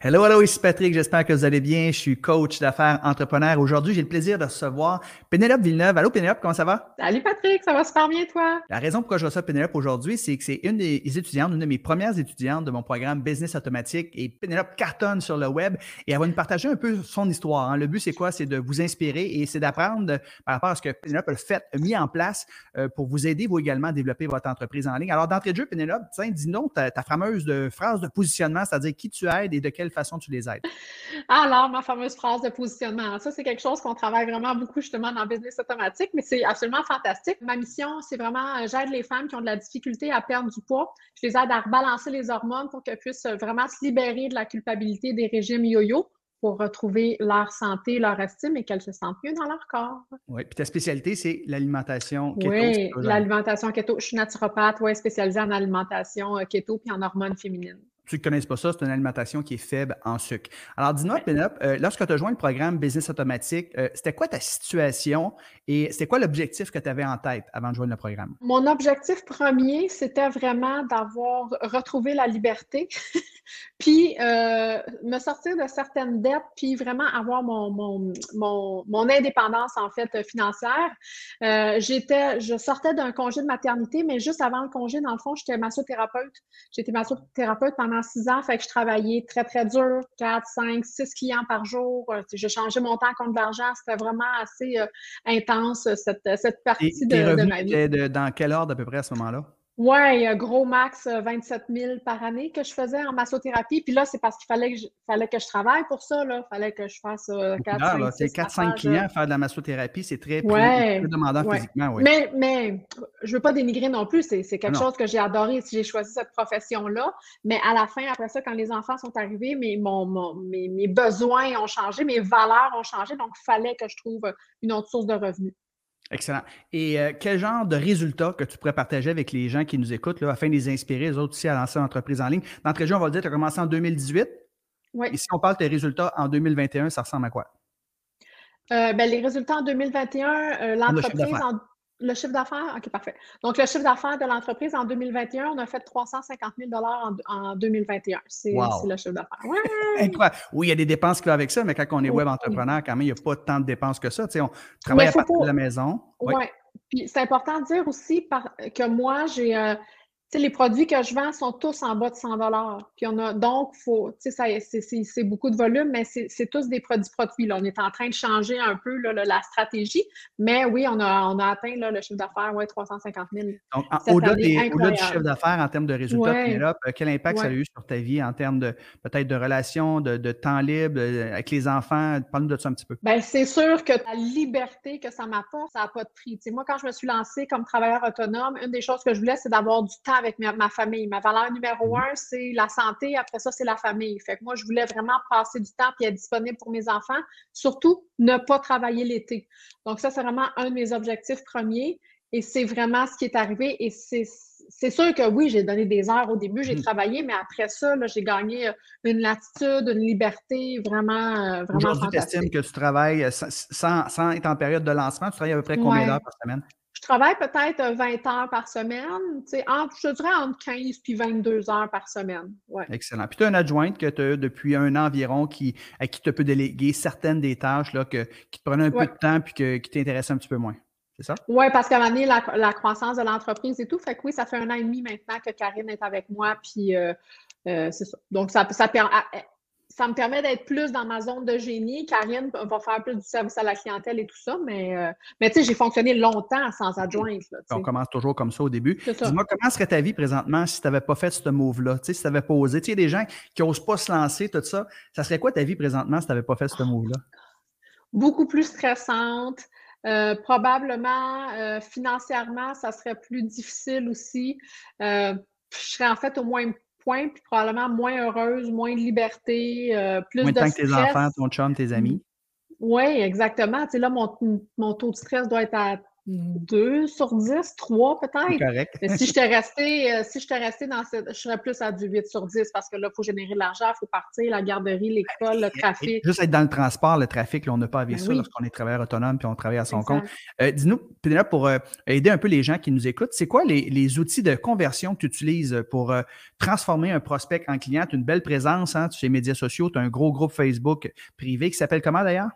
Hello, hello, ici Patrick, j'espère que vous allez bien. Je suis coach d'affaires entrepreneur. Aujourd'hui, j'ai le plaisir de recevoir Pénélope Villeneuve. Allô Pénélope, comment ça va? Salut Patrick, ça va super bien toi? La raison pourquoi je reçois Pénélope aujourd'hui, c'est que c'est une des étudiantes, une de mes premières étudiantes de mon programme Business Automatique et Pénélope cartonne sur le web et elle va nous partager un peu son histoire. Hein. Le but, c'est quoi? C'est de vous inspirer et c'est d'apprendre par rapport à ce que Pénélope a fait, a mis en place euh, pour vous aider, vous également, à développer votre entreprise en ligne. Alors, d'entrée de jeu, Pénélope, dis-nous ta, ta fameuse de, phrase de positionnement, c'est-à-dire qui tu aides et de quelle façon tu les aides? Alors, ma fameuse phrase de positionnement. Ça, c'est quelque chose qu'on travaille vraiment beaucoup justement dans le business automatique, mais c'est absolument fantastique. Ma mission, c'est vraiment, euh, j'aide les femmes qui ont de la difficulté à perdre du poids. Je les aide à rebalancer les hormones pour qu'elles puissent vraiment se libérer de la culpabilité des régimes yo-yo pour retrouver leur santé, leur estime et qu'elles se sentent mieux dans leur corps. Oui, puis ta spécialité, c'est l'alimentation keto. Oui, l'alimentation keto. Je suis naturopathe, oui, spécialisée en alimentation euh, keto puis en hormones féminines qui ne connaissent pas ça, c'est une alimentation qui est faible en sucre. Alors, dis-moi, Pénélope, euh, lorsque tu as joint le programme Business Automatique, euh, c'était quoi ta situation et c'était quoi l'objectif que tu avais en tête avant de joindre le programme? Mon objectif premier, c'était vraiment d'avoir retrouvé la liberté, puis euh, me sortir de certaines dettes, puis vraiment avoir mon, mon, mon, mon indépendance, en fait, financière. j'étais, je sortais d'un congé de maternité, mais juste avant le congé, dans le fond, j'étais massothérapeute. J'étais massothérapeute pendant six ans, fait que je travaillais très, très dur, quatre, cinq, six clients par jour. Euh, je changeais mon temps contre l'argent. C'était vraiment assez euh, intense, cette, cette partie de, de, ma vie. dans quel ordre à peu près à ce moment-là? Oui, gros max, 27 euh, 000 par année que je faisais en massothérapie. Puis là, c'est parce qu'il fallait, que je, fallait que je travaille pour ça. Il fallait que je fasse 4-5 clients faire de la massothérapie, c'est très, demandant physiquement. Oui. Mais, mais je ne veux pas dénigrer non plus. C'est quelque chose que j'ai adoré si j'ai choisi cette profession-là. Mais à la fin, après ça, quand les enfants sont arrivés, mes, mon, mes, mes besoins ont changé, mes valeurs ont changé. Donc, il fallait que je trouve une autre source de revenus. Excellent. Et euh, quel genre de résultats que tu pourrais partager avec les gens qui nous écoutent là, afin de les inspirer, eux autres aussi, à lancer une entreprise en ligne? D'entrée de jeu, on va le dire, tu as commencé en 2018. Oui. Et si on parle de tes résultats en 2021, ça ressemble à quoi? Euh, ben, les résultats en 2021, euh, l'entreprise en le chiffre d'affaires, OK, parfait. Donc, le chiffre d'affaires de l'entreprise en 2021, on a fait 350 000 en, en 2021. C'est le chiffre d'affaires. Incroyable. Oui, il y a des dépenses qui vont avec ça, mais quand on est web entrepreneur, quand même, il n'y a pas tant de dépenses que ça. Tu sais, on travaille à partir de la maison. Oui. Ouais. Puis, c'est important de dire aussi que moi, j'ai. Euh, les produits que je vends sont tous en bas de 100 Puis on a donc, faut, c'est beaucoup de volume, mais c'est tous des produits produits. Là. On est en train de changer un peu là, la stratégie, mais oui, on a, on a atteint là, le chiffre d'affaires, ouais, 350 000. Donc, au-delà au du chiffre d'affaires en termes de résultats, euh, quel impact ça a eu sur ta vie en termes de peut-être de relations, de, de, temps libre euh, avec les enfants? Parle-nous de ça un petit peu. Bien, c'est sûr que la liberté que ça m'apporte, ça n'a pas de prix. moi, quand je me suis lancée comme travailleur autonome, une des choses que je voulais, c'est d'avoir du temps avec ma, famille. Ma valeur numéro mhm. un, c'est la santé. Après ça, c'est la famille. Fait que moi, je voulais vraiment passer du temps et être disponible pour mes enfants. Surtout, ne pas travailler l'été. Donc, ça, c'est vraiment un de mes objectifs premiers. Et c'est vraiment ce qui est arrivé. Et c'est sûr que oui, j'ai donné des heures au début, j'ai mhm. travaillé, mais après ça, j'ai gagné euh, une latitude, une liberté vraiment, euh, vraiment Aujourd'hui, tu estimes que tu travailles euh, sans, sans, être en période de lancement, tu travailles à peu près combien d'heures par semaine? Je travaille peut-être 20 euh, heures par semaine, entre, je dirais entre 15 puis 22 heures par semaine. Ouais. Excellent. Puis tu as une adjointe que tu as depuis un an environ qui, à qui tu peux déléguer certaines des tâches là, que, qui te prenaient un peu de temps puis que, qui t'intéressent un petit peu moins. C'est ça? Oui, parce qu'à un moment donné, la, croissance de l'entreprise et tout, fait que oui, ça fait un an et demi maintenant que Karine est avec moi, puis euh, euh, c'est ça. Donc, ça, ça permet ça me permet d'être plus dans ma zone de génie. Karine va faire plus du service à la clientèle et tout ça, mais, euh, mais tu sais, j'ai fonctionné longtemps sans adjointe. On commence toujours comme ça au début. Dis-moi, comment serait ta vie présentement si tu n'avais pas fait ce move-là? Si tu n'avais pas osé? Y a des gens qui n'osent pas se lancer, tout ça. Ça serait quoi ta vie présentement si tu n'avais pas fait ce move-là? Beaucoup plus stressante. Euh, probablement, euh, financièrement, ça serait plus difficile aussi. je serais en fait au moins puis probablement moins heureuse, moins de liberté, euh, plus moins de, temps que tes enfants, ton chum, tes amis. Oui, exactement. Tu sais, là, mon, mon, taux de stress doit être à 2 sur 10, 3 peut-être. Correct. Mais si j'étais resté, euh, si j'étais resté dans cette, je serais plus à du 8 sur 10 parce que là, il faut générer de l'argent, il faut partir, la garderie, l'école, le trafic. juste être dans le transport, le trafic, là, on n'a pas à vivre ben ça lorsqu'on est travailleur autonome puis on travaille à son compte. Euh, dis-nous, Pénélope, pour euh, aider un peu les gens qui nous écoutent, c'est quoi les, outils de conversion que tu utilises pour transformer un prospect en client? Tu as une belle présence hein, sur les médias sociaux, tu as un gros groupe Facebook privé qui s'appelle comment d'ailleurs?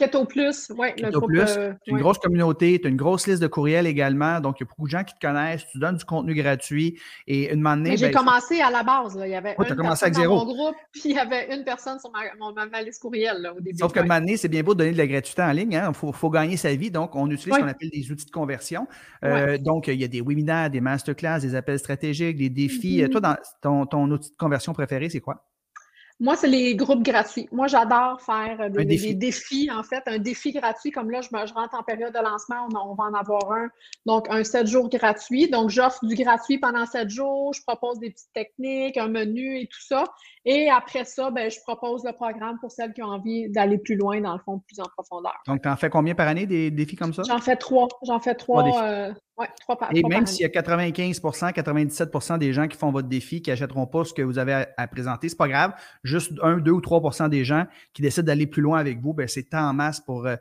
Keto Plus, oui. Keto Plus, euh, une grosse communauté, tu as une grosse liste de courriels également, donc il y a beaucoup de gens qui te connaissent, tu donnes du contenu gratuit et une année. J'ai ben, commencé à la base, là. il y avait une personne dans mon groupe, puis il y avait une personne sur ma, liste courriel là, au début. Sauf que une année, c'est bien beau de donner de la gratuité en ligne, il hein. faut, gagner sa vie, donc on utilise ce qu'on appelle des outils de conversion. Euh, donc il y a des webinaires, des masterclass, des appels stratégiques, des défis. Mm-hmm. Toi, dans, ton, ton outil de conversion préféré, c'est quoi? Moi, c'est les groupes gratuits. Moi, j'adore faire des, défis, en fait. Un défi gratuit, comme là, je, me, je rentre en période de lancement, on, va en avoir un. Donc, un 7 jours gratuit. Donc, j'offre du gratuit pendant 7 jours. Je propose des petites techniques, un menu et tout ça. Et après ça, ben, je propose le programme pour celles qui ont envie d'aller plus loin, dans le fond, plus en profondeur. Donc, tu en fais combien par année des défis comme ça? J'en fais trois. J'en fais trois. Et même s'il y a 95% 97% des gens qui font votre défi, qui n'achèteront pas ce que vous avez à, présenter, ce n'est pas grave. Juste 1, 2 ou 3% des gens qui décident d'aller plus loin avec vous, ben, c'est en masse pour euh,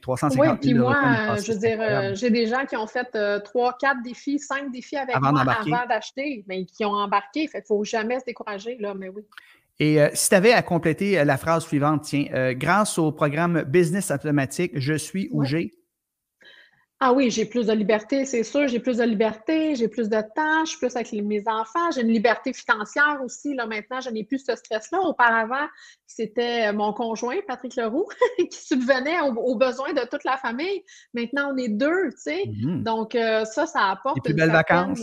350 Oui, puis moi, euh, je veux dire, euh, j'ai des gens qui ont fait 3, euh, 4 défis, 5 défis avec moi avant d'acheter, mais qui ont embarqué. Il ne faut jamais se décourager, là, mais oui. Et si tu avais à compléter la phrase suivante, tiens, grâce au programme Business Automatique, je suis où j'ai, ah oui, j'ai plus de liberté, c'est sûr, j'ai plus de liberté, j'ai plus de temps, je suis plus avec mes enfants, j'ai une liberté financière aussi. Là, maintenant, je n'ai plus ce stress-là. Auparavant, c'était mon conjoint, Patrick Leroux, qui subvenait aux, besoins de toute la famille. Maintenant, on est deux, tu sais. Mm-hmm. Donc, euh, ça, ça apporte. Les plus belles vacances.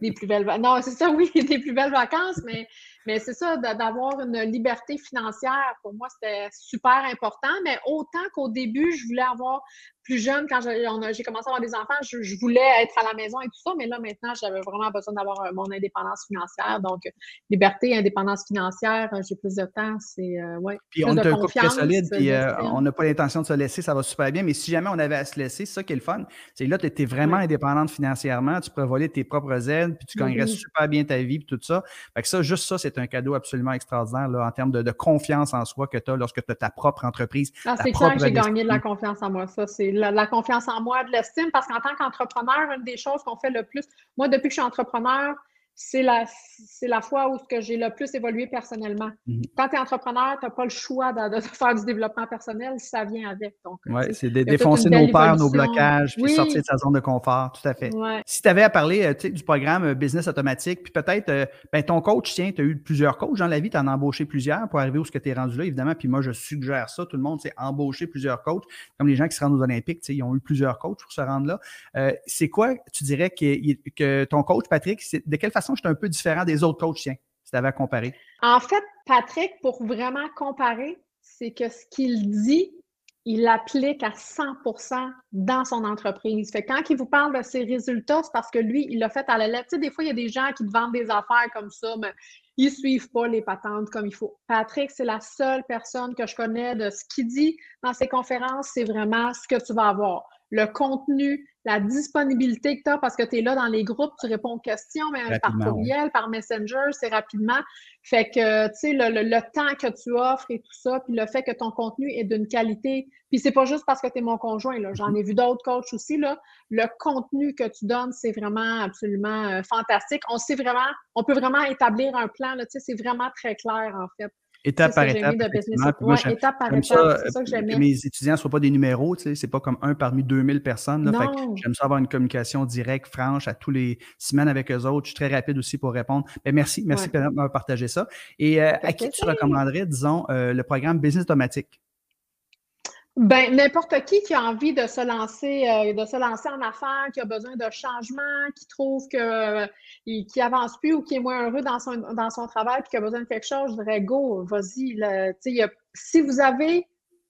les plus belles vacances. Non, c'est ça, oui, des plus belles vacances, mais mais c'est ça, d'avoir une liberté financière, pour moi, c'était super important. Mais autant qu'au début, je voulais avoir plus jeune, quand j'ai commencé à avoir des enfants, je, voulais être à la maison et tout ça. Mais là, maintenant, j'avais vraiment besoin d'avoir euh, mon indépendance financière. Donc, liberté, indépendance financière, euh, j'ai plus de temps. C'est, euh, ouais. Puis on a un couple très solide, puis on n'a pas l'intention de se laisser, ça va super bien. Mais si jamais on avait à se laisser, c'est ça qui est le fun. C'est là, tu étais vraiment indépendante financièrement, tu pourrais voler tes propres aides, puis tu gagnerais mm-hmm. super bien ta vie, puis tout ça. Fait que ça, juste ça, c'est un cadeau absolument extraordinaire là, en termes de, confiance en soi que tu as lorsque tu as ta propre entreprise. Ah, c'est clair que j'ai gagné de la confiance en moi. Ça, c'est la, confiance en moi, de l'estime, parce qu'en tant qu'entrepreneur, une des choses qu'on fait le plus, moi, depuis que je suis entrepreneur, c'est la, c'est la fois où j'ai le plus évolué personnellement. Mhm. Quand tu es entrepreneur, tu n'as pas le choix de, faire du développement personnel, ça vient avec. Oui, c'est de défoncer nos peurs, nos blocages, puis sortir de sa zone de confort, tout à fait. Si tu avais à parler euh, du programme euh, Business Automatique, puis peut-être euh, ben, ton coach, tiens, tu as eu plusieurs coachs dans la vie, tu en as embauché plusieurs pour arriver où ce que tu es rendu là, évidemment. Puis moi, je suggère ça, tout le monde, c'est embaucher plusieurs coachs, comme les gens qui se rendent aux Olympiques, ils ont eu plusieurs coachs pour se rendre là. c'est quoi, tu dirais, que, que ton coach, Patrick, de quelle façon je suis un peu différent des autres coachs, tiens, si tu avais à comparer? En fait, Patrick, pour vraiment comparer, c'est que ce qu'il dit, il l'applique à 100% dans son entreprise. Fait quand il vous parle de ses résultats, c'est parce que lui, il l'a fait à la lettre. Tu sais, des fois, il y a des gens qui te vendent des affaires comme ça, mais ils ne suivent pas les patentes comme il faut. Patrick, c'est la seule personne que je connais de ce qu'il dit dans ses conférences, c'est vraiment ce que tu vas avoir. Le contenu, la disponibilité que tu as parce que tu es là dans les groupes, tu réponds aux questions, mais par courriel, par Messenger, c'est rapidement. Fait que, tu sais, le, temps que tu offres et tout ça, puis le fait que ton contenu est d'une qualité, puis c'est pas juste parce que tu es mon conjoint, là. J'en ai vu d'autres coachs aussi, là. Le contenu que tu donnes, c'est vraiment absolument euh, fantastique. On sait vraiment, on peut vraiment établir un plan, là, tu sais, c'est vraiment très clair, en fait. Étape par étape. Moi, étape par étape, c'est ça que j'aimais. mes étudiants ne soient pas des numéros, tu sais, c'est pas comme un parmi 2000 personnes. J'aime ça avoir une communication directe, franche, à tous les semaines avec eux autres. Je suis très rapide aussi pour répondre. Mais merci, merci de m'avoir partagé ça. Et euh, à qui tu recommanderais, disons, euh, le programme Business Automatique? Ben, n'importe qui qui a envie de se lancer, euh, de se lancer en affaires, qui a besoin de changement, qui trouve que euh, qui avance plus ou qui est moins heureux dans son, dans son travail, puis qui a besoin de quelque chose, je dirais go, vas-y. Si vous avez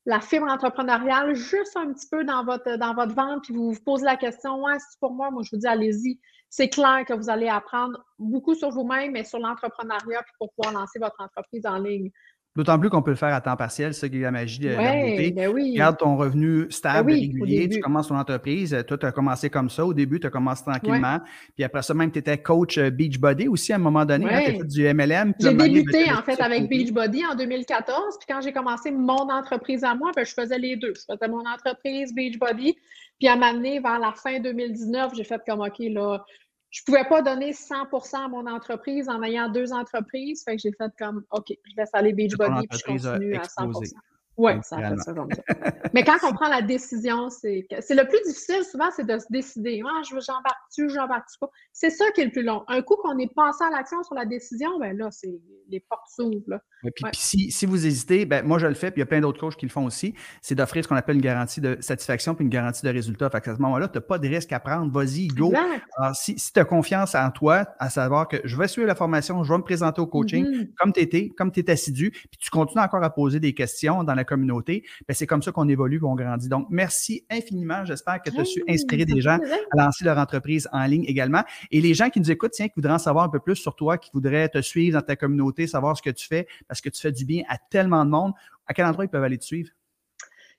la fibre entrepreneuriale juste un petit peu dans votre, dans votre vente, puis vous vous posez la question, ouais, c'est pour moi, moi je vous dis, allez-y. C'est clair que vous allez apprendre beaucoup sur vous-même, mais sur l'entrepreneuriat, pour pouvoir lancer votre entreprise en ligne. D'autant plus qu'on peut le faire à temps partiel, c'est ça qui est la magie de la beauté. Ben oui. Garde ton revenu Ben stable, oui, régulier, tu commences ton entreprise. Toi, tu as commencé comme ça. Au début, tu as commencé tranquillement. Puis après ça, même, tu étais coach euh, Beachbody aussi à un moment donné. hein, tu as Ouais. fait du MLM. J'ai débuté en fait avec. Beachbody en 2014, puis quand j'ai commencé mon entreprise à moi, ben, je faisais les deux. Je faisais mon entreprise Beachbody, puis à m'amener vers la fin 2019, j'ai fait comme OK, là, je pouvais pas donner 100% à mon entreprise en ayant deux entreprises, fait que j'ai fait comme OK, je laisse aller Beachbody, puis je continue à explosé. 100%. Oui, ça a fait ça comme ça. Mais quand on prend la décision, c'est le plus difficile souvent, c'est de se décider. Ah, je veux- j'embarque-tu, j'embarque-tu pas? C'est ça qui est le plus long. Un coup qu'on est passé à l'action sur la décision, ben là, c'est les portes s'ouvrent. Ouais, puis, Ouais. si, si vous hésitez, ben, moi je le fais, puis il y a plein d'autres coachs qui le font aussi, c'est d'offrir ce qu'on appelle une garantie de satisfaction puis une garantie de résultat. Fait que à ce moment-là, tu n'as pas de risque à prendre. Vas-y, go. Alors, si, si tu as confiance en toi, à savoir que je vais suivre la formation, je vais me présenter au coaching, Mhm. comme tu étais, comme tu es assidu, puis tu continues encore à poser des questions dans la communauté, ben, c'est comme ça qu'on évolue, qu'on grandit. Donc, merci infiniment. J'espère que tu as su inspirer des gens à lancer leur entreprise en ligne également. Et les gens qui nous écoutent, tiens, qui voudraient en savoir un peu plus sur toi, qui voudraient te suivre dans ta communauté, savoir ce que tu fais, parce que tu fais du bien à tellement de monde, à quel endroit ils peuvent aller te suivre?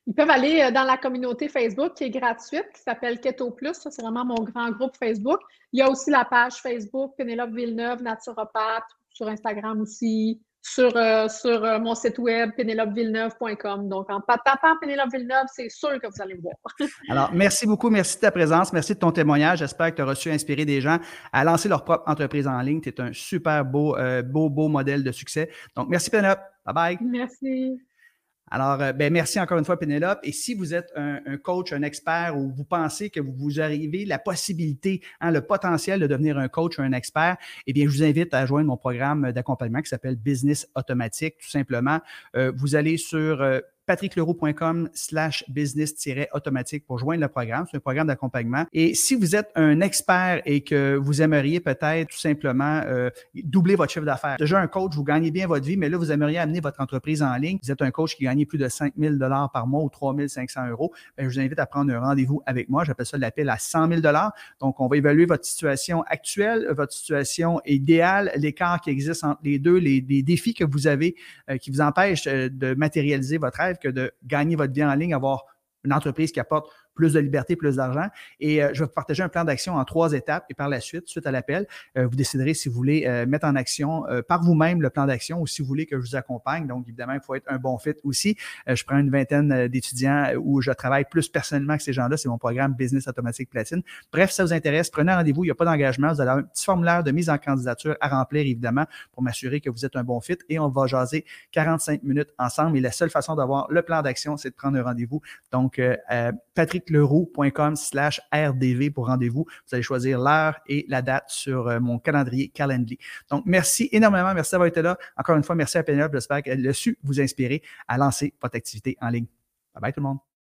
Ils peuvent aller euh, dans la communauté Facebook qui est gratuite, qui s'appelle Keto Plus. Ça, c'est vraiment mon grand groupe Facebook. Il y a aussi la page Facebook Pénélope Villeneuve, naturopathe, sur Instagram aussi, sur, euh, sur euh, mon site web pénélopevilleneuve.com. Donc, en pa- tapant Pénélope Villeneuve, c'est sûr que vous allez me voir. Alors, merci beaucoup, merci de ta présence, merci de ton témoignage. J'espère que tu as reçu inspirer des gens à lancer leur propre entreprise en ligne. Tu es un super beau, euh, beau, beau modèle de succès. Donc, merci Pénélope. Bye bye. Merci. Alors, euh, ben, merci encore une fois, Pénélope. Et si vous êtes un, coach, un expert, ou vous pensez que vous, vous arrivez la possibilité, hein, le potentiel de devenir un coach ou un expert, eh bien, je vous invite à joindre mon programme d'accompagnement qui s'appelle Business Automatique. Tout simplement, Euh, vous allez sur euh, patrickleroux.com slash business-automatique pour joindre le programme. C'est un programme d'accompagnement. Et si vous êtes un expert et que vous aimeriez peut-être tout simplement euh, doubler votre chiffre d'affaires. Déjà un coach, vous gagnez bien votre vie, mais là, vous aimeriez amener votre entreprise en ligne. Vous êtes un coach qui gagne plus de 5 000 par mois ou 3 500 euros. Bien, je vous invite à prendre un rendez-vous avec moi. J'appelle ça l'appel à 100 000 Donc, on va évaluer votre situation actuelle, votre situation idéale, l'écart qui existe entre les deux, les, les défis que vous avez euh, qui vous empêchent euh, de matérialiser votre rêve que de gagner votre vie en ligne, avoir une entreprise qui apporte plus de liberté, plus d'argent. Et euh, je vais vous partager un plan d'action en trois étapes. Et par la suite, suite à l'appel, euh, vous déciderez si vous voulez euh, mettre en action par vous-même le plan d'action ou si vous voulez que je vous accompagne. Donc, évidemment, il faut être un bon fit aussi. Je prends une vingtaine d'étudiants où je travaille plus personnellement que ces gens-là. C'est mon programme Business Automatique Platine. Bref, si ça vous intéresse, prenez rendez-vous. Il n'y a pas d'engagement. Vous allez avoir un petit formulaire de mise en candidature à remplir, évidemment, pour m'assurer que vous êtes un bon fit. Et on va jaser 45 minutes ensemble. Et la seule façon d'avoir le plan d'action, c'est de prendre un rendez-vous. Donc, euh, patrickleroux.com slash RDV pour rendez-vous. Vous allez choisir l'heure et la date sur euh, mon calendrier Calendly. Donc, merci énormément. Merci d'avoir été là. Encore une fois, merci à Pénélope. J'espère qu'elle a su vous inspirer à lancer votre activité en ligne. Bye bye tout le monde.